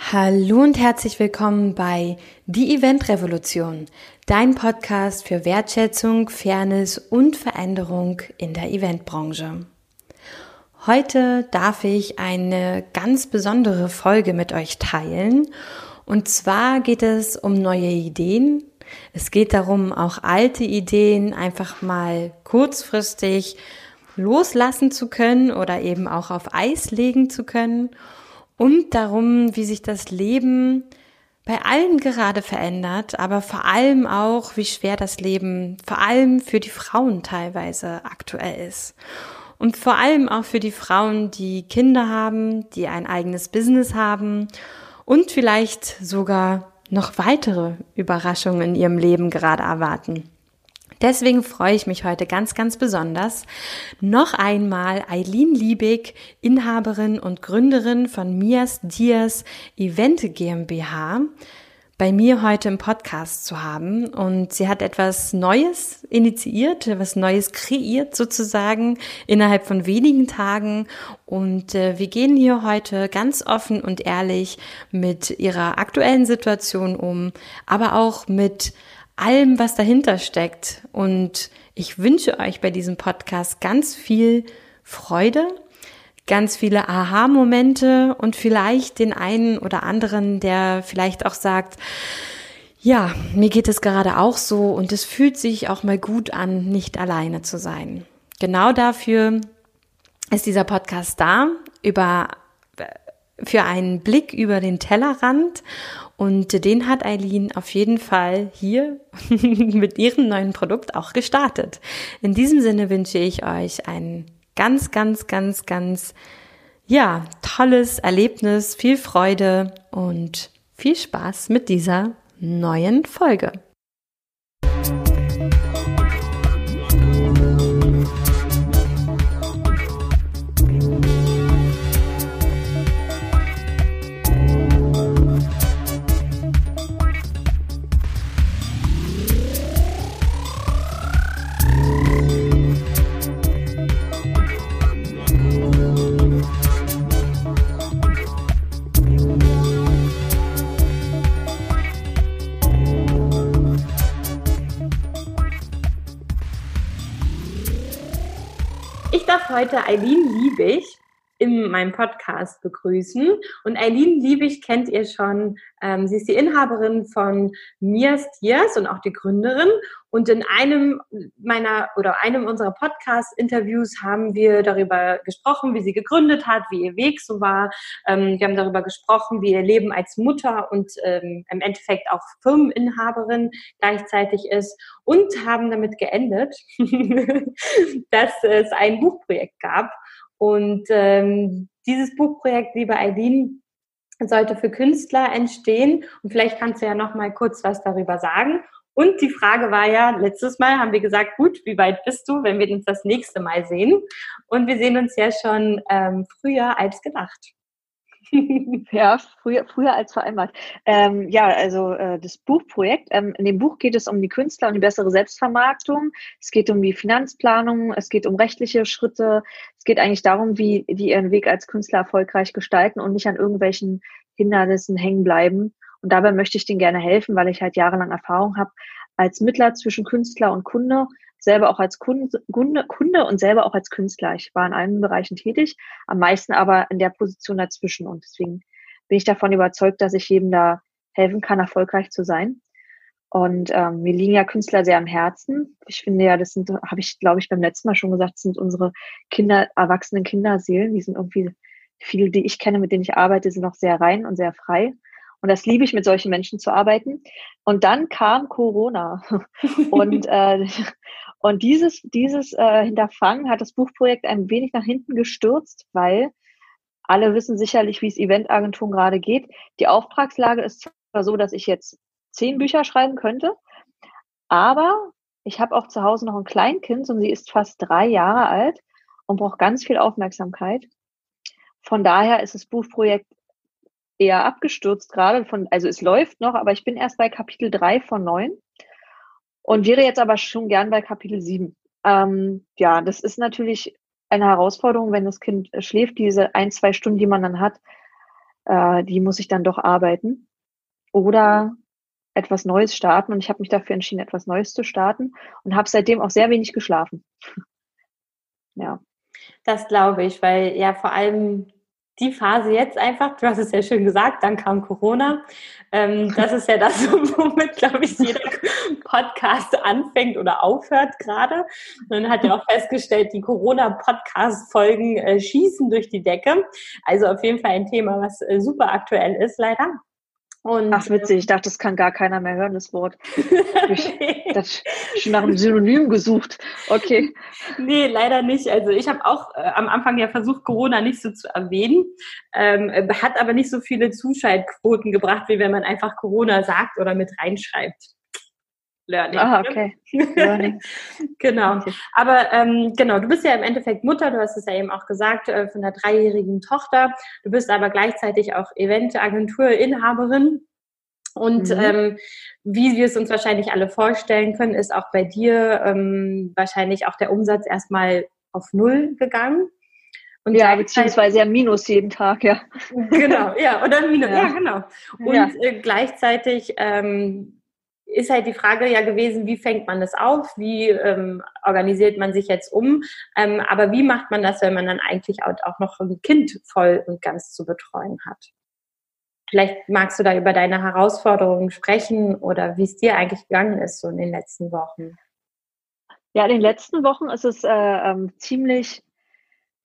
Hallo und herzlich willkommen bei Die Event Revolution, dein Podcast für Wertschätzung, Fairness und Veränderung in der Eventbranche. Heute darf ich eine ganz besondere Folge mit euch teilen. Und zwar geht es um neue Ideen. Es geht darum, auch alte Ideen einfach mal kurzfristig loslassen zu können oder eben auch auf Eis legen zu können und darum, wie sich das Leben bei allen gerade verändert, aber vor allem auch, wie schwer das Leben vor allem für die Frauen teilweise aktuell ist. Und vor allem auch für die Frauen, die Kinder haben, die ein eigenes Business haben und vielleicht sogar noch weitere Überraschungen in ihrem Leben gerade erwarten. Deswegen freue ich mich heute ganz, ganz besonders, noch einmal Eileen Liebig, Inhaberin und Gründerin von Mias Dias Event GmbH, bei mir heute im Podcast zu haben. Und sie hat etwas Neues initiiert, etwas Neues kreiert sozusagen innerhalb von wenigen Tagen. Und äh, wir gehen hier heute ganz offen und ehrlich mit ihrer aktuellen Situation um, aber auch mit allem, was dahinter steckt. Und ich wünsche euch bei diesem Podcast ganz viel Freude, ganz viele Aha-Momente und vielleicht den einen oder anderen, der vielleicht auch sagt, ja, mir geht es gerade auch so und es fühlt sich auch mal gut an, nicht alleine zu sein. Genau dafür ist dieser Podcast da, über, für einen Blick über den Tellerrand und den hat Eileen auf jeden Fall hier mit ihrem neuen Produkt auch gestartet. In diesem Sinne wünsche ich euch ein ganz, ganz, ganz, ganz, ja, tolles Erlebnis, viel Freude und viel Spaß mit dieser neuen Folge. Darf heute Eileen Liebig in meinem Podcast begrüßen. Und Eileen Liebig kennt ihr schon. Ähm, sie ist die Inhaberin von Mias Dias und auch die Gründerin. Und in einem meiner oder einem unserer Podcast-Interviews haben wir darüber gesprochen, wie sie gegründet hat, wie ihr Weg so war. Ähm, wir haben darüber gesprochen, wie ihr Leben als Mutter und ähm, im Endeffekt auch Firmeninhaberin gleichzeitig ist und haben damit geendet, dass es ein Buchprojekt gab. Und ähm, dieses Buchprojekt, liebe Eileen, sollte für Künstler entstehen. Und vielleicht kannst du ja noch mal kurz was darüber sagen. Und die Frage war ja, letztes Mal haben wir gesagt, gut, wie weit bist du, wenn wir uns das nächste Mal sehen? Und wir sehen uns ja schon ähm, früher als gedacht. ja, früher, früher als vereinbart. Ähm, ja, also äh, das Buchprojekt. Ähm, in dem Buch geht es um die Künstler und die bessere Selbstvermarktung. Es geht um die Finanzplanung. Es geht um rechtliche Schritte. Es geht eigentlich darum, wie die ihren Weg als Künstler erfolgreich gestalten und nicht an irgendwelchen Hindernissen hängen bleiben. Und dabei möchte ich denen gerne helfen, weil ich halt jahrelang Erfahrung habe als Mittler zwischen Künstler und Kunde selber auch als Kunde, Kunde und selber auch als Künstler. Ich war in allen Bereichen tätig, am meisten aber in der Position dazwischen. Und deswegen bin ich davon überzeugt, dass ich jedem da helfen kann, erfolgreich zu sein. Und ähm, mir liegen ja Künstler sehr am Herzen. Ich finde ja, das sind, habe ich, glaube ich, beim letzten Mal schon gesagt, sind unsere Kinder, erwachsenen Kinderseelen. Die sind irgendwie, viele, die ich kenne, mit denen ich arbeite, sind noch sehr rein und sehr frei. Und das liebe ich, mit solchen Menschen zu arbeiten. Und dann kam Corona. und, äh, und dieses, dieses äh, Hinterfangen hat das Buchprojekt ein wenig nach hinten gestürzt, weil alle wissen sicherlich, wie es Eventagenturen gerade geht. Die Auftragslage ist zwar so, dass ich jetzt zehn Bücher schreiben könnte, aber ich habe auch zu Hause noch ein Kleinkind und sie ist fast drei Jahre alt und braucht ganz viel Aufmerksamkeit. Von daher ist das Buchprojekt eher abgestürzt gerade von, also es läuft noch, aber ich bin erst bei Kapitel drei von neun und wäre jetzt aber schon gern bei Kapitel sieben. Ähm, ja, das ist natürlich eine Herausforderung, wenn das Kind schläft, diese ein, zwei Stunden, die man dann hat, äh, die muss ich dann doch arbeiten. Oder etwas Neues starten. Und ich habe mich dafür entschieden, etwas Neues zu starten und habe seitdem auch sehr wenig geschlafen. ja. Das glaube ich, weil ja vor allem die Phase jetzt einfach, du hast es ja schön gesagt, dann kam Corona. Ähm, das ist ja das, womit, glaube ich, jeder Podcast anfängt oder aufhört gerade. Man hat ja auch festgestellt, die Corona-Podcast-Folgen äh, schießen durch die Decke. Also auf jeden Fall ein Thema, was äh, super aktuell ist, leider. Und, Ach, witzig. Ich dachte, das kann gar keiner mehr hören, das Wort. ich das schon nach einem Synonym gesucht. Okay. Nee, leider nicht. Also ich habe auch äh, am Anfang ja versucht, Corona nicht so zu erwähnen. Ähm, hat aber nicht so viele Zuschaltquoten gebracht, wie wenn man einfach Corona sagt oder mit reinschreibt. Learning. Ah, okay. Learning. genau. Aber ähm, genau, du bist ja im Endeffekt Mutter, du hast es ja eben auch gesagt, äh, von einer dreijährigen Tochter. Du bist aber gleichzeitig auch Eventagenturinhaberin. Und mhm. ähm, wie wir es uns wahrscheinlich alle vorstellen können, ist auch bei dir ähm, wahrscheinlich auch der Umsatz erstmal auf Null gegangen. Und ja, beziehungsweise ja Minus jeden Tag, ja. Genau, ja, oder Minus, ja, ja genau. Und ja. Äh, gleichzeitig ähm, ist halt die Frage ja gewesen, wie fängt man das auf, wie ähm, organisiert man sich jetzt um, ähm, aber wie macht man das, wenn man dann eigentlich auch, noch ein Kind voll und ganz zu betreuen hat? Vielleicht magst du da über deine Herausforderungen sprechen oder wie es dir eigentlich gegangen ist so in den letzten Wochen. Ja, in den letzten Wochen ist es äh, ähm, ziemlich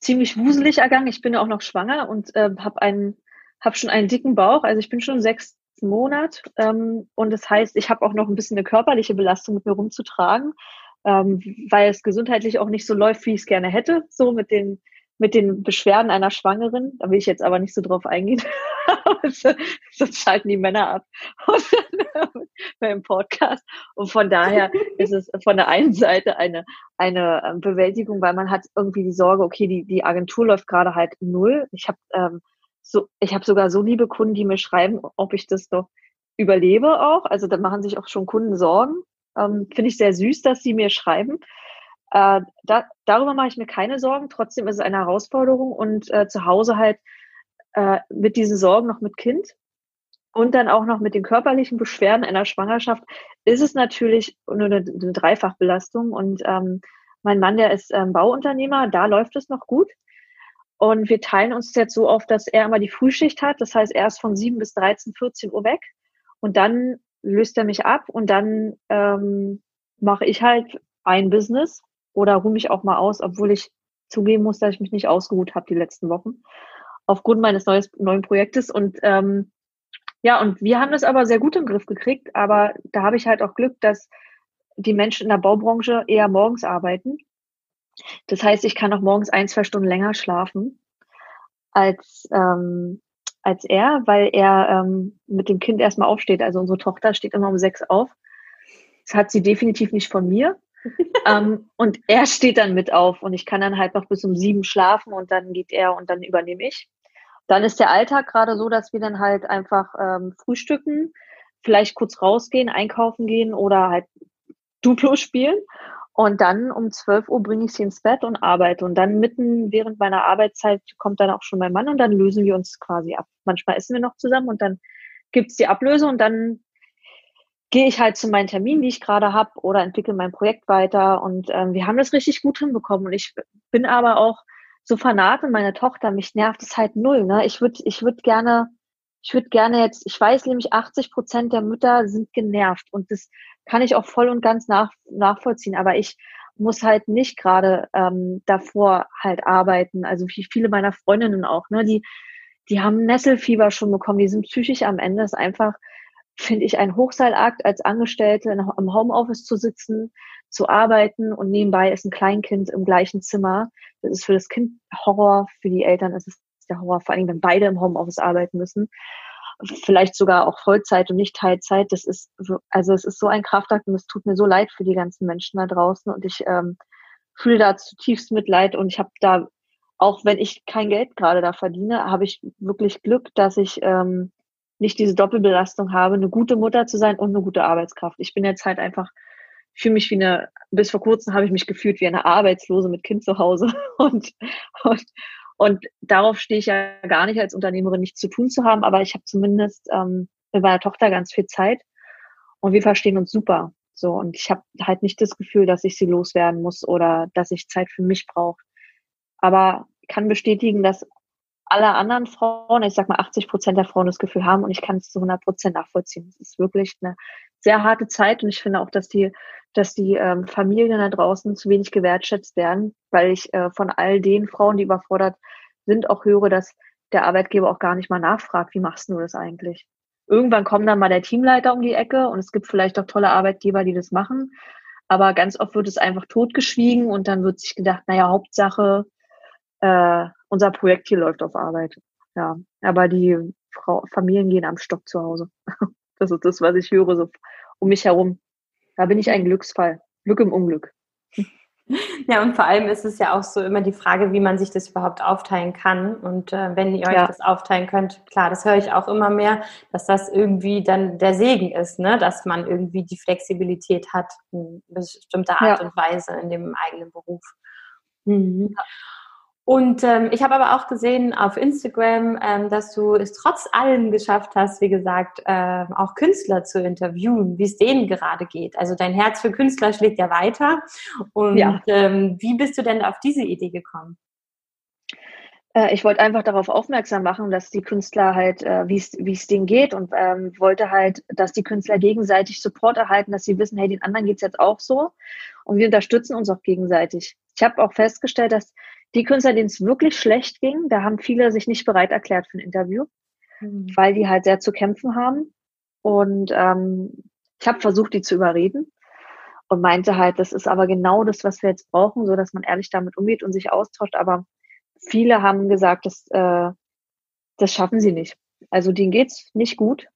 ziemlich wuselig ergangen. Ich bin ja auch noch schwanger und äh, habe einen habe schon einen dicken Bauch. Also ich bin schon sechs Monat. Ähm, und das heißt, ich habe auch noch ein bisschen eine körperliche Belastung mit mir rumzutragen, ähm, weil es gesundheitlich auch nicht so läuft, wie ich es gerne hätte, so mit den mit den Beschwerden einer Schwangeren. Da will ich jetzt aber nicht so drauf eingehen. Sonst schalten die Männer ab beim Podcast. Und von daher ist es von der einen Seite eine, eine ähm, Bewältigung, weil man hat irgendwie die Sorge, okay, die, die Agentur läuft gerade halt null. Ich habe ähm, so, ich habe sogar so liebe Kunden, die mir schreiben, ob ich das doch überlebe auch. Also da machen sich auch schon Kunden Sorgen. Ähm, Finde ich sehr süß, dass sie mir schreiben. Äh, da, darüber mache ich mir keine Sorgen. Trotzdem ist es eine Herausforderung und äh, zu Hause halt äh, mit diesen Sorgen noch mit Kind und dann auch noch mit den körperlichen Beschwerden einer Schwangerschaft ist es natürlich nur eine, eine Dreifachbelastung. Und ähm, mein Mann, der ist ähm, Bauunternehmer, da läuft es noch gut. Und wir teilen uns jetzt so auf, dass er immer die Frühschicht hat. Das heißt, er ist von 7 bis 13, 14 Uhr weg. Und dann löst er mich ab und dann ähm, mache ich halt ein Business oder ruhe mich auch mal aus, obwohl ich zugeben muss, dass ich mich nicht ausgeruht habe die letzten Wochen aufgrund meines neues, neuen Projektes. Und ähm, ja, und wir haben das aber sehr gut im Griff gekriegt. Aber da habe ich halt auch Glück, dass die Menschen in der Baubranche eher morgens arbeiten das heißt, ich kann auch morgens ein, zwei Stunden länger schlafen als, ähm, als er, weil er ähm, mit dem Kind erstmal aufsteht. Also unsere Tochter steht immer um sechs auf. Das hat sie definitiv nicht von mir. ähm, und er steht dann mit auf und ich kann dann halt noch bis um sieben schlafen und dann geht er und dann übernehme ich. Dann ist der Alltag gerade so, dass wir dann halt einfach ähm, frühstücken, vielleicht kurz rausgehen, einkaufen gehen oder halt Duplo spielen und dann um 12 Uhr bringe ich sie ins Bett und arbeite. Und dann mitten während meiner Arbeitszeit kommt dann auch schon mein Mann und dann lösen wir uns quasi ab. Manchmal essen wir noch zusammen und dann gibt's die Ablöse und dann gehe ich halt zu meinen Terminen, die ich gerade habe, oder entwickle mein Projekt weiter. Und ähm, wir haben das richtig gut hinbekommen. Und ich bin aber auch so fanat in meine Tochter, mich nervt es halt null. Ne? Ich würde ich würd gerne, ich würde gerne jetzt, ich weiß nämlich, 80 Prozent der Mütter sind genervt. Und das kann ich auch voll und ganz nach, nachvollziehen. Aber ich muss halt nicht gerade ähm, davor halt arbeiten. Also wie viele meiner Freundinnen auch, ne, die, die haben Nesselfieber schon bekommen, die sind psychisch am Ende. Das ist einfach, finde ich, ein Hochseilakt als Angestellte im Homeoffice zu sitzen, zu arbeiten und nebenbei ist ein Kleinkind im gleichen Zimmer. Das ist für das Kind Horror, für die Eltern ist es der Horror, vor allem wenn beide im Homeoffice arbeiten müssen vielleicht sogar auch Vollzeit und nicht Teilzeit. Das ist, also es ist so ein Kraftakt und es tut mir so leid für die ganzen Menschen da draußen und ich ähm, fühle da zutiefst Mitleid und ich habe da, auch wenn ich kein Geld gerade da verdiene, habe ich wirklich Glück, dass ich ähm, nicht diese Doppelbelastung habe, eine gute Mutter zu sein und eine gute Arbeitskraft. Ich bin jetzt halt einfach, fühle mich wie eine, bis vor kurzem habe ich mich gefühlt wie eine Arbeitslose mit Kind zu Hause und, und Und darauf stehe ich ja gar nicht als Unternehmerin nichts zu tun zu haben, aber ich habe zumindest ähm, mit meiner Tochter ganz viel Zeit und wir verstehen uns super. So, und ich habe halt nicht das Gefühl, dass ich sie loswerden muss oder dass ich Zeit für mich brauche. Aber kann bestätigen, dass alle anderen Frauen, ich sag mal 80 Prozent der Frauen das Gefühl haben und ich kann es zu 100 Prozent nachvollziehen. Es ist wirklich eine sehr harte Zeit und ich finde auch, dass die, dass die ähm, Familien da draußen zu wenig gewertschätzt werden, weil ich äh, von all den Frauen, die überfordert sind, auch höre, dass der Arbeitgeber auch gar nicht mal nachfragt, wie machst du das eigentlich? Irgendwann kommt dann mal der Teamleiter um die Ecke und es gibt vielleicht auch tolle Arbeitgeber, die das machen. Aber ganz oft wird es einfach totgeschwiegen und dann wird sich gedacht, naja, Hauptsache, äh, unser Projekt hier läuft auf Arbeit. Ja, aber die Frau, Familien gehen am Stock zu Hause. Das ist das, was ich höre, so um mich herum. Da bin ich ein Glücksfall. Glück im Unglück. Ja, und vor allem ist es ja auch so immer die Frage, wie man sich das überhaupt aufteilen kann. Und äh, wenn ihr euch ja. das aufteilen könnt, klar, das höre ich auch immer mehr, dass das irgendwie dann der Segen ist, ne? dass man irgendwie die Flexibilität hat, in bestimmter Art ja. und Weise in dem eigenen Beruf. Mhm. Und ähm, ich habe aber auch gesehen auf Instagram, ähm, dass du es trotz allem geschafft hast, wie gesagt, äh, auch Künstler zu interviewen, wie es denen gerade geht. Also dein Herz für Künstler schlägt ja weiter. Und ja. Ähm, wie bist du denn auf diese Idee gekommen? Äh, ich wollte einfach darauf aufmerksam machen, dass die Künstler halt, äh, wie es denen geht und ähm, wollte halt, dass die Künstler gegenseitig Support erhalten, dass sie wissen, hey, den anderen geht's jetzt auch so und wir unterstützen uns auch gegenseitig. Ich habe auch festgestellt, dass die Künstler, denen es wirklich schlecht ging, da haben viele sich nicht bereit erklärt für ein Interview, mhm. weil die halt sehr zu kämpfen haben. Und ähm, ich habe versucht, die zu überreden und meinte halt, das ist aber genau das, was wir jetzt brauchen, so dass man ehrlich damit umgeht und sich austauscht. Aber viele haben gesagt, dass, äh, das schaffen sie nicht. Also denen geht's nicht gut.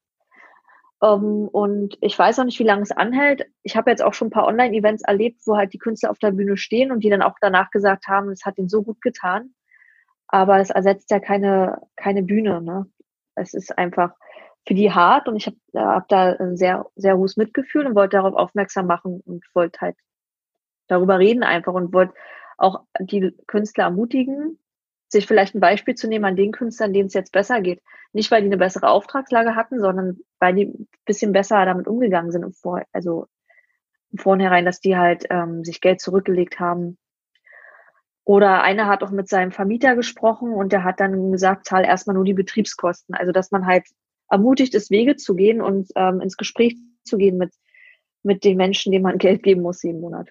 Um, ähm, und ich weiß auch nicht, wie lange es anhält. Ich habe jetzt auch schon ein paar Online-Events erlebt, wo halt die Künstler auf der Bühne stehen und die dann auch danach gesagt haben, es hat ihnen so gut getan. Aber es ersetzt ja keine, keine Bühne. Ne? Es ist einfach für die hart und ich habe hab da ein sehr, sehr hohes Mitgefühl und wollte darauf aufmerksam machen und wollte halt darüber reden einfach und wollte auch die Künstler ermutigen, sich vielleicht ein Beispiel zu nehmen an den Künstlern, denen es jetzt besser geht. Nicht, weil die eine bessere Auftragslage hatten, sondern weil die ein bisschen besser damit umgegangen sind. Vor, also im Vornherein, dass die halt ähm, sich Geld zurückgelegt haben. Oder einer hat auch mit seinem Vermieter gesprochen und der hat dann gesagt, zahl erstmal nur die Betriebskosten. Also dass man halt ermutigt ist, Wege zu gehen und ähm, ins Gespräch zu gehen mit, mit den Menschen, denen man Geld geben muss jeden Monat.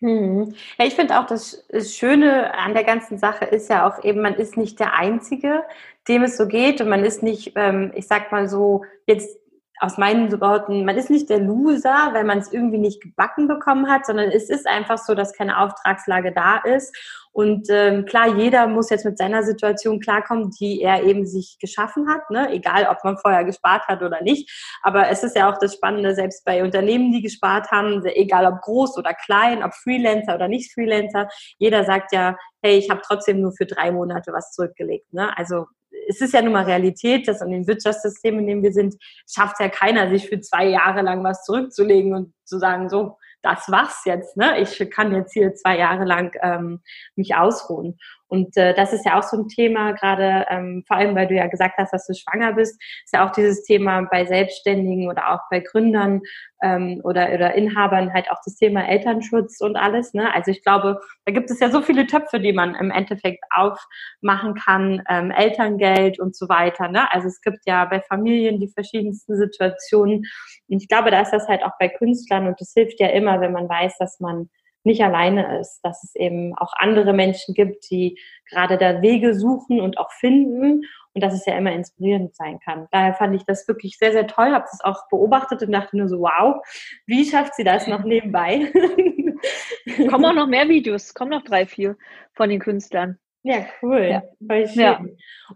Mhm. Ja, ich finde auch, das Schöne an der ganzen Sache ist ja auch eben, man ist nicht der Einzige, dem es so geht und man ist nicht, ähm, ich sag mal so, jetzt aus meinen Worten, man ist nicht der Loser, weil man es irgendwie nicht gebacken bekommen hat, sondern es ist einfach so, dass keine Auftragslage da ist. Und ähm, klar, jeder muss jetzt mit seiner Situation klarkommen, die er eben sich geschaffen hat, ne? egal ob man vorher gespart hat oder nicht. Aber es ist ja auch das Spannende, selbst bei Unternehmen, die gespart haben, egal ob groß oder klein, ob Freelancer oder nicht Freelancer, jeder sagt ja, hey, ich habe trotzdem nur für drei Monate was zurückgelegt. Ne? Also es ist ja nun mal Realität, dass an dem Wirtschaftssystem, in dem wir sind, schafft ja keiner, sich für zwei Jahre lang was zurückzulegen und zu sagen, so, das war's jetzt, ne? Ich kann jetzt hier zwei Jahre lang ähm, mich ausruhen. Und äh, das ist ja auch so ein Thema, gerade ähm, vor allem, weil du ja gesagt hast, dass du schwanger bist, ist ja auch dieses Thema bei Selbstständigen oder auch bei Gründern ähm, oder, oder Inhabern halt auch das Thema Elternschutz und alles. Ne? Also ich glaube, da gibt es ja so viele Töpfe, die man im Endeffekt aufmachen kann, ähm, Elterngeld und so weiter. Ne? Also es gibt ja bei Familien die verschiedensten Situationen. Und ich glaube, da ist das halt auch bei Künstlern und das hilft ja immer, wenn man weiß, dass man nicht alleine ist, dass es eben auch andere Menschen gibt, die gerade da Wege suchen und auch finden und dass es ja immer inspirierend sein kann. Daher fand ich das wirklich sehr, sehr toll, habe das auch beobachtet und dachte nur so, wow, wie schafft sie das noch nebenbei? kommen auch noch mehr Videos, kommen noch drei, vier von den Künstlern. Ja, cool. Ja. Voll schön. Ja.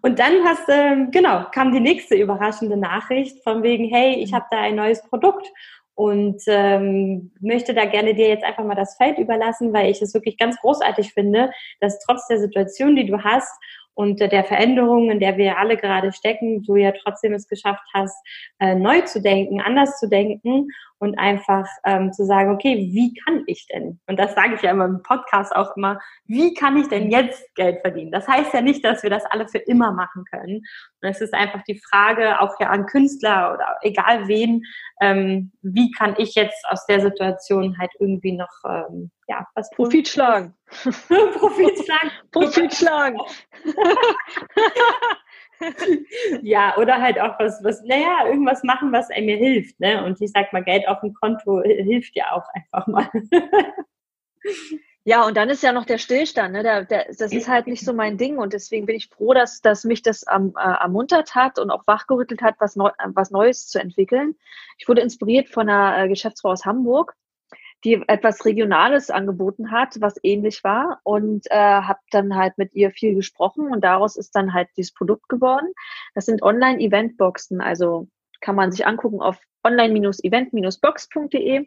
Und dann hast ähm, genau, kam die nächste überraschende Nachricht von wegen, hey, ich habe da ein neues Produkt und ähm, möchte da gerne dir jetzt einfach mal das Feld überlassen, weil ich es wirklich ganz großartig finde, dass trotz der Situation, die du hast und der Veränderungen, in der wir alle gerade stecken, du ja trotzdem es geschafft hast, äh, neu zu denken, anders zu denken und einfach ähm, zu sagen, okay, wie kann ich denn? Und das sage ich ja immer im Podcast auch immer, wie kann ich denn jetzt Geld verdienen? Das heißt ja nicht, dass wir das alle für immer machen können. Und es ist einfach die Frage, auch ja an Künstler oder egal wen, ähm, wie kann ich jetzt aus der Situation halt irgendwie noch ähm, ja was Profit schlagen. Profit schlagen. Profit schlagen. ja, oder halt auch was, was, naja, irgendwas machen, was einem mir hilft, ne? Und ich sag mal, Geld auf dem Konto hilft ja auch einfach mal. Ja, und dann ist ja noch der Stillstand, ne? Der, der, das ist halt nicht so mein Ding und deswegen bin ich froh, dass, dass mich das ähm, äh, ermuntert hat und auch wachgerüttelt hat, was, neu, was Neues zu entwickeln. Ich wurde inspiriert von einer äh, Geschäftsfrau aus Hamburg, die etwas Regionales angeboten hat, was ähnlich war und äh, habe dann halt mit ihr viel gesprochen und daraus ist dann halt dieses Produkt geworden. Das sind Online-Eventboxen, also kann man sich angucken auf online-event-box.de.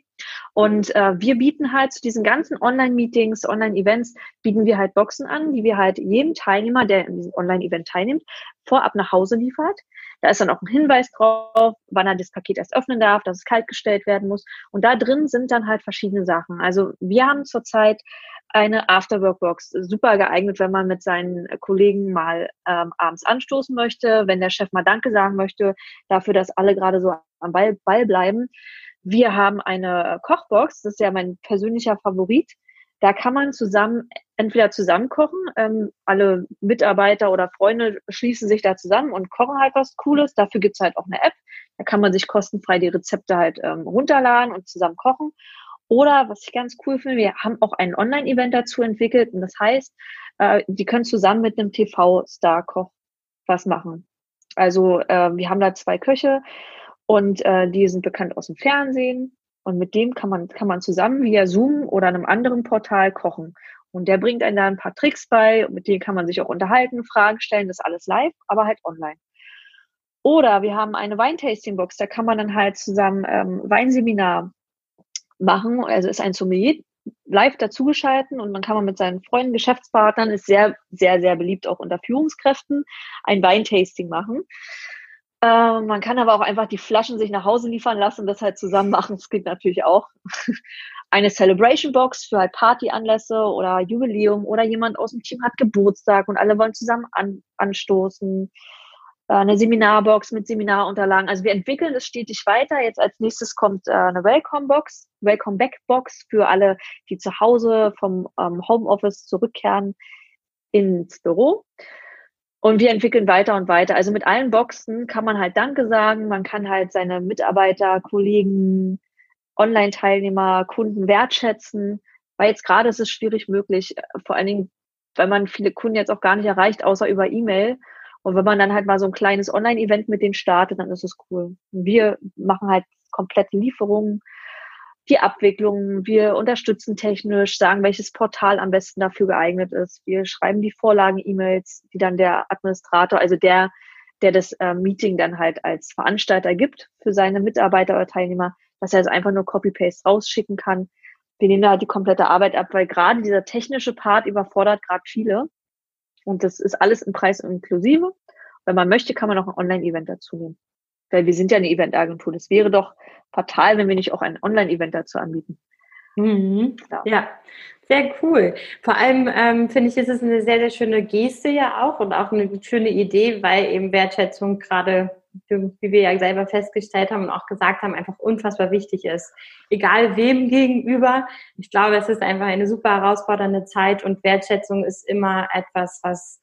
Und äh, wir bieten halt zu diesen ganzen Online-Meetings, Online-Events, bieten wir halt Boxen an, die wir halt jedem Teilnehmer, der in diesem Online-Event teilnimmt, vorab nach Hause liefert. Da ist dann auch ein Hinweis drauf, wann er das Paket erst öffnen darf, dass es kalt gestellt werden muss. Und da drin sind dann halt verschiedene Sachen. Also wir haben zurzeit eine Afterwork-Box. Super geeignet, wenn man mit seinen Kollegen mal ähm, abends anstoßen möchte, wenn der Chef mal Danke sagen möchte, dafür, dass alle gerade so am Ball, Ball bleiben. Wir haben eine Kochbox, das ist ja mein persönlicher Favorit. Da kann man zusammen, entweder zusammen kochen, ähm, alle Mitarbeiter oder Freunde schließen sich da zusammen und kochen halt was Cooles. Dafür gibt's halt auch eine App. Da kann man sich kostenfrei die Rezepte halt ähm, runterladen und zusammen kochen. Oder was ich ganz cool finde, wir haben auch ein Online-Event dazu entwickelt und das heißt, äh, die können zusammen mit einem TV-Star-Koch was machen. Also äh, wir haben da zwei Köche und äh, die sind bekannt aus dem Fernsehen und mit dem kann man, kann man zusammen via Zoom oder einem anderen Portal kochen. Und der bringt einem da ein paar Tricks bei, mit denen kann man sich auch unterhalten, Fragen stellen, das ist alles live, aber halt online. Oder wir haben eine Weintasting-Box, da kann man dann halt zusammen ähm, Weinseminar machen. Also ist ein Sommelier live dazugeschalten und man kann man mit seinen Freunden, Geschäftspartnern, ist sehr, sehr, sehr beliebt auch unter Führungskräften, ein Weintasting machen. Äh, man kann aber auch einfach die Flaschen sich nach Hause liefern lassen, das halt zusammen machen. Das geht natürlich auch. Eine Celebration Box für halt Partyanlässe oder Jubiläum oder jemand aus dem Team hat Geburtstag und alle wollen zusammen an, anstoßen. Äh, eine Seminarbox mit Seminarunterlagen. Also wir entwickeln es stetig weiter. Jetzt als nächstes kommt äh, eine Welcome-Box, Welcome-Back-Box für alle, die zu Hause vom ähm, Homeoffice zurückkehren ins Büro. Und wir entwickeln weiter und weiter. Also mit allen Boxen kann man halt Danke sagen. Man kann halt seine Mitarbeiter, Kollegen, Online-Teilnehmer, Kunden wertschätzen. Weil jetzt gerade ist es schwierig möglich, vor allen Dingen, weil man viele Kunden jetzt auch gar nicht erreicht, außer über E-Mail. Und wenn man dann halt mal so ein kleines Online-Event mit denen startet, dann ist es cool. wir machen halt komplette Lieferungen, die Abwicklung, wir unterstützen technisch, sagen, welches Portal am besten dafür geeignet ist. Wir schreiben die Vorlagen-E-Mails, die dann der Administrator, also der, der das äh, Meeting dann halt als Veranstalter gibt für seine Mitarbeiter oder Teilnehmer, dass er es einfach nur Copy-Paste rausschicken kann. Wir nehmen da halt die komplette Arbeit ab, weil gerade dieser technische Part überfordert gerade viele. Und das ist alles im Preis inklusive. Wenn man möchte, kann man auch ein Online-Event dazu nehmen. Weil wir sind ja eine Eventagentur. Das wäre doch fatal, wenn wir nicht auch ein Online-Event dazu anbieten. Mhm. Ja. ja. sehr cool. Vor allem ähm, finde ich, ist es eine sehr, sehr schöne Geste ja auch und auch eine schöne Idee, weil eben Wertschätzung gerade, wie wir ja selber festgestellt haben und auch gesagt haben, einfach unfassbar wichtig ist. Egal wem gegenüber. Ich glaube, es ist einfach eine super herausfordernde Zeit und Wertschätzung ist immer etwas, was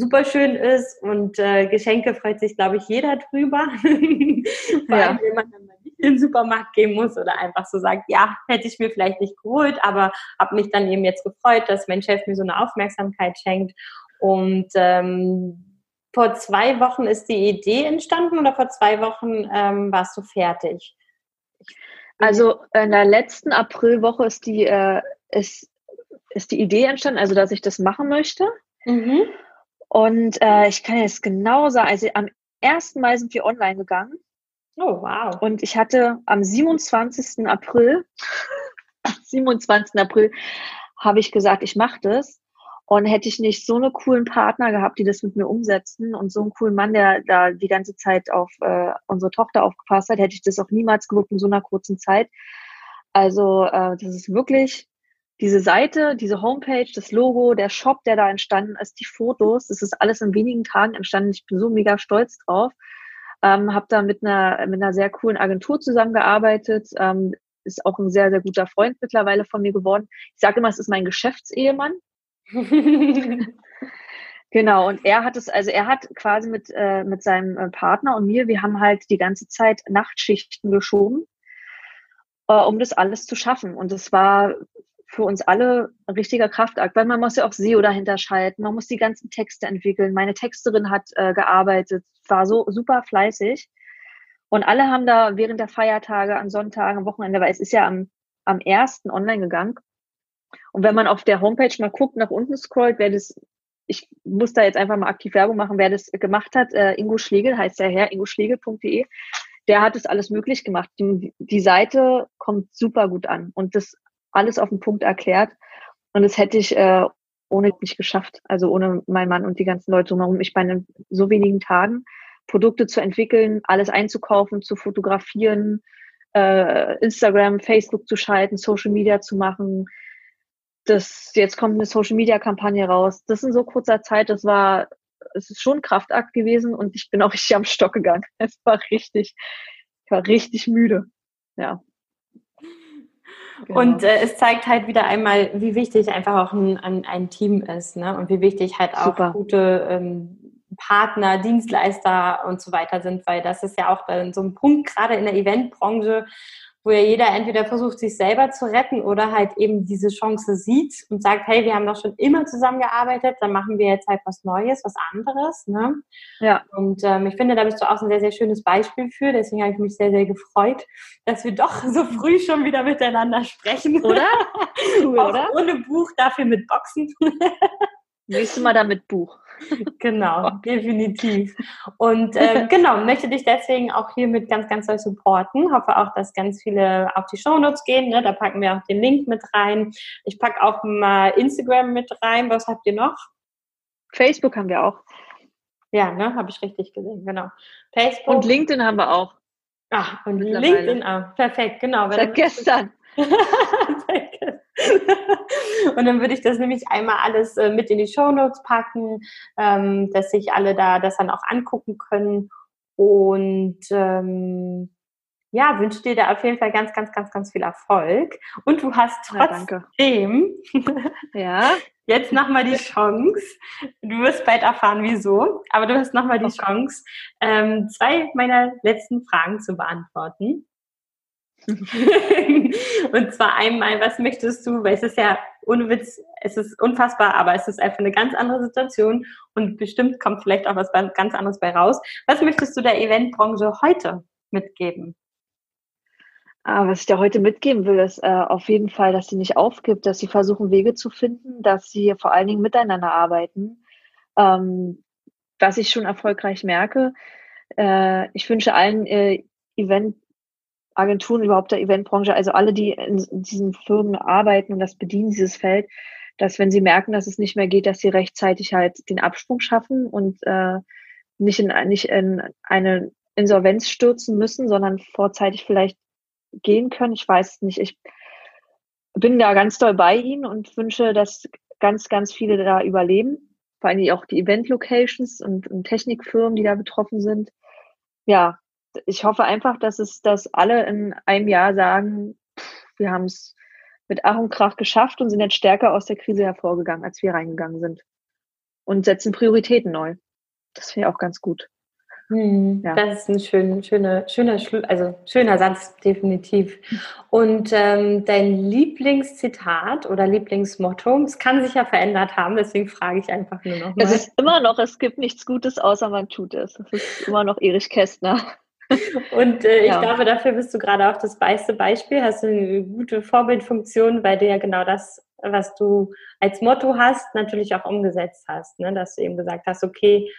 super schön ist und äh, Geschenke freut sich, glaube ich, jeder drüber. Vor allem, wenn man dann mal nicht in den Supermarkt gehen muss oder einfach so sagt, ja, hätte ich mir vielleicht nicht geholt, aber habe mich dann eben jetzt gefreut, dass mein Chef mir so eine Aufmerksamkeit schenkt. Und ähm, vor zwei Wochen ist die Idee entstanden oder vor zwei Wochen ähm, warst du fertig? Also in der letzten Aprilwoche ist die, äh, ist, ist die Idee entstanden, also dass ich das machen möchte. Mhm. Und äh, ich kann jetzt genau sagen, also am 1. Mai sind wir online gegangen. Oh, wow. Und ich hatte am 27. April, 27. April, habe ich gesagt, ich mache das. Und hätte ich nicht so eine coolen Partner gehabt, die das mit mir umsetzen und so einen coolen Mann, der da die ganze Zeit auf äh, unsere Tochter aufgepasst hat, hätte ich das auch niemals gewuppt in so einer kurzen Zeit. Also äh, das ist wirklich diese Seite, diese Homepage, das Logo, der Shop, der da entstanden ist, die Fotos, das ist alles in wenigen Tagen entstanden. Ich bin so mega stolz drauf. Ähm, habe da mit einer, mit einer sehr coolen Agentur zusammengearbeitet. Ähm, ist auch ein sehr, sehr guter Freund mittlerweile von mir geworden. Ich sage immer, es ist mein Geschäftsehemann. genau, und er hat es, also er hat quasi mit, äh, mit seinem äh, Partner und mir, wir haben halt die ganze Zeit Nachtschichten geschoben, äh, um das alles zu schaffen. Und es war für uns alle ein richtiger Kraftakt, weil man muss ja auch SEO dahinter schalten, man muss die ganzen Texte entwickeln. Meine Texterin hat äh, gearbeitet, war so super fleißig. Und alle haben da während der Feiertage, an Sonntagen, am Wochenende, weil es ist ja am, am ersten online gegangen, und wenn man auf der Homepage mal guckt, nach unten scrollt, wer das, ich muss da jetzt einfach mal aktiv Werbung machen, wer das gemacht hat, äh, Ingo Schlegel heißt der Herr, ingoschlegel.de, der hat es alles möglich gemacht. Die, die Seite kommt super gut an und das alles auf den Punkt erklärt. Und das hätte ich äh, ohne nicht geschafft, also ohne meinen Mann und die ganzen Leute drumherum. Ich meine, in so wenigen Tagen Produkte zu entwickeln, alles einzukaufen, zu fotografieren, äh, Instagram, Facebook zu schalten, Social Media zu machen, das, jetzt kommt eine Social Media Kampagne raus. Das in so kurzer Zeit, das war, es ist schon Kraftakt gewesen und ich bin auch richtig am Stock gegangen. Es war richtig, ich war richtig müde. Ja. Genau. Und äh, es zeigt halt wieder einmal, wie wichtig einfach auch ein, ein, ein Team ist, ne? Und wie wichtig halt auch Super. gute ähm, Partner, Dienstleister und so weiter sind, weil das ist ja auch so ein Punkt, gerade in der Eventbranche, wo ja jeder entweder versucht, sich selber zu retten oder halt eben diese Chance sieht und sagt, hey, wir haben doch schon immer zusammengearbeitet, dann machen wir jetzt halt was Neues, was anderes. Ne? Ja. Und ähm, ich finde, da bist du auch ein sehr, sehr schönes Beispiel für. Deswegen habe ich mich sehr, sehr gefreut, dass wir doch so früh schon wieder miteinander sprechen. Oder? Cool, oder? Ohne Buch, dafür mit Boxen. Nächstes Mal dann mit Buch. Genau, definitiv. Und äh, genau, möchte dich deswegen auch hiermit ganz, ganz doll supporten. Hoffe auch, dass ganz viele auf die Shownotes gehen. Ne? Da packen wir auch den Link mit rein. Ich packe auch mal Instagram mit rein. Was habt ihr noch? Facebook haben wir auch. Ja, ne, habe ich richtig gesehen, genau. Facebook. Und LinkedIn haben wir auch. Ach, und LinkedIn auch. Perfekt, genau. Seit gestern. und dann würde ich das nämlich einmal alles äh, mit in die Show Notes packen, ähm, dass sich alle da das dann auch angucken können. Und ähm, ja, wünsche dir da auf jeden Fall ganz, ganz, ganz, ganz viel Erfolg. Und du hast trotzdem ja, jetzt nochmal die Chance, du wirst bald erfahren, wieso, aber du hast nochmal die okay. Chance, ähm, zwei meiner letzten Fragen zu beantworten. und zwar einmal, was möchtest du, weil es ist ja ohne Witz, es ist unfassbar, aber es ist einfach eine ganz andere Situation und bestimmt kommt vielleicht auch was ganz anderes bei raus. Was möchtest du der Eventbranche heute mitgeben? Ah, was ich da heute mitgeben will, ist äh, auf jeden Fall, dass sie nicht aufgibt, dass sie versuchen, Wege zu finden, dass sie vor allen Dingen miteinander arbeiten. Ähm, was ich schon erfolgreich merke, äh, ich wünsche allen äh, Event Agenturen überhaupt der Eventbranche, also alle, die in, diesen Firmen arbeiten und das bedienen, dieses Feld, dass wenn sie merken, dass es nicht mehr geht, dass sie rechtzeitig halt den Absprung schaffen und äh, nicht, in, nicht in eine Insolvenz stürzen müssen, sondern vorzeitig vielleicht gehen können. Ich weiß nicht. Ich bin da ganz doll bei Ihnen und wünsche, dass ganz, ganz viele da überleben. Vor allem auch die Event-Locations und, und Technikfirmen, die da betroffen sind. Ja, ich hoffe einfach, dass es, dass alle in einem Jahr sagen, wir haben es mit Ach und Krach geschafft und sind jetzt stärker aus der Krise hervorgegangen, als wir reingegangen sind. Und setzen Prioritäten neu. Das wäre auch ganz gut. Hm, ja. Das ist ein schön, schöner, schöner, also schöner Satz, definitiv. Und ähm, dein Lieblingszitat oder Lieblingsmotto, es kann sich ja verändert haben, deswegen frage ich einfach nur noch mal. Es ist immer noch, es gibt nichts Gutes, außer man tut es. Es ist immer noch Erich Kästner. Und äh, ja. ich glaube, dafür bist du gerade auch das beste Beispiel, hast du eine gute Vorbildfunktion, bei der genau das, was du als Motto hast, natürlich auch umgesetzt hast. Ne? Dass du eben gesagt hast, okay,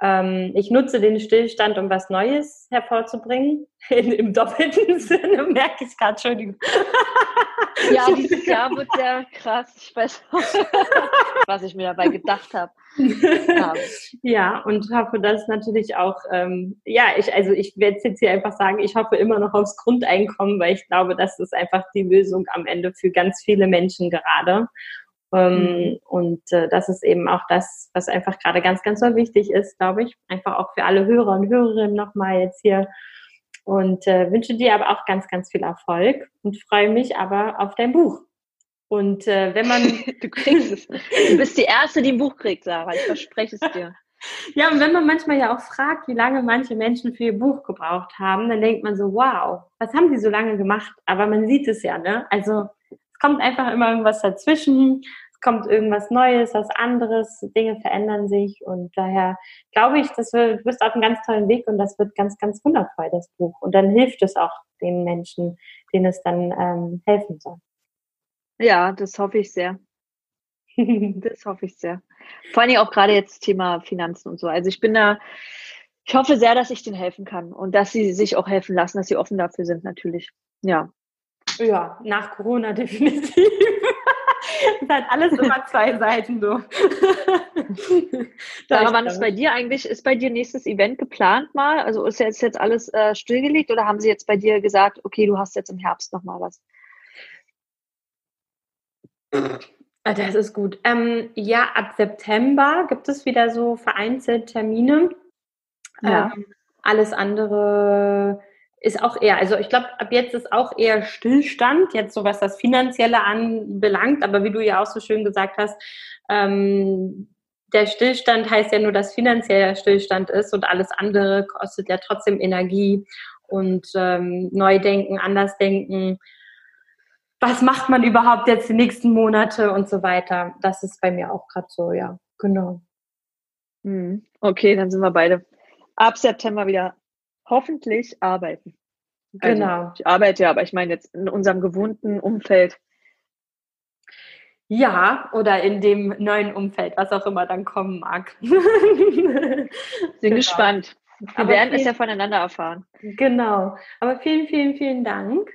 ähm, ich nutze den Stillstand, um was Neues hervorzubringen. In, Im doppelten Sinne merke ich gerade, Entschuldigung. Ja, dieses Jahr wird sehr krass. Ich weiß was ich mir dabei gedacht habe. Ja. ja, und hoffe, dass natürlich auch, ähm, ja, ich, also ich werde jetzt hier einfach sagen, ich hoffe immer noch aufs Grundeinkommen, weil ich glaube, das ist einfach die Lösung am Ende für ganz viele Menschen gerade. Ähm, mhm. Und äh, das ist eben auch das, was einfach gerade ganz, ganz so wichtig ist, glaube ich. Einfach auch für alle Hörer und Hörerinnen nochmal jetzt hier. Und äh, wünsche dir aber auch ganz, ganz viel Erfolg und freue mich aber auf dein Buch. Und äh, wenn man. du kriegst es. Du bist die Erste, die ein Buch kriegt, Sarah. Ich verspreche es dir. Ja, und wenn man manchmal ja auch fragt, wie lange manche Menschen für ihr Buch gebraucht haben, dann denkt man so, wow, was haben die so lange gemacht? Aber man sieht es ja, ne? Also kommt einfach immer irgendwas dazwischen, es kommt irgendwas Neues, was anderes, Dinge verändern sich und daher glaube ich, dass du bist auf einem ganz tollen Weg und das wird ganz, ganz wundervoll, das Buch. Und dann hilft es auch den Menschen, denen es dann ähm, helfen soll. Ja, das hoffe ich sehr. das hoffe ich sehr. Vor allem auch gerade jetzt Thema Finanzen und so. Also ich bin da, ich hoffe sehr, dass ich denen helfen kann und dass sie sich auch helfen lassen, dass sie offen dafür sind, natürlich. Ja. Ja, nach Corona definitiv. Es hat alles immer zwei Seiten so. Sarah, wann ist bei dir eigentlich, ist bei dir nächstes Event geplant mal? Also ist jetzt, jetzt alles äh, stillgelegt oder haben sie jetzt bei dir gesagt, okay, du hast jetzt im Herbst nochmal was? Ah, das ist gut. Ähm, ja, ab September gibt es wieder so vereinzelt Termine. Ja. Ähm, alles andere ist auch eher, also ich glaube, ab jetzt ist auch eher Stillstand, jetzt so was das Finanzielle anbelangt, aber wie du ja auch so schön gesagt hast, ähm, der Stillstand heißt ja nur, dass finanzieller Stillstand ist und alles andere kostet ja trotzdem Energie und ähm, Neudenken, Andersdenken. Was macht man überhaupt jetzt die nächsten Monate und so weiter? Das ist bei mir auch gerade so, ja, genau. Hm. Okay, dann sind wir beide ab September wieder hoffentlich arbeiten. Also, genau. Ich arbeite ja, aber ich meine jetzt in unserem gewohnten Umfeld. Ja, oder in dem neuen Umfeld, was auch immer dann kommen mag. Bin genau. gespannt. Wir aber werden es ja voneinander erfahren. Genau. Aber vielen, vielen, vielen Dank.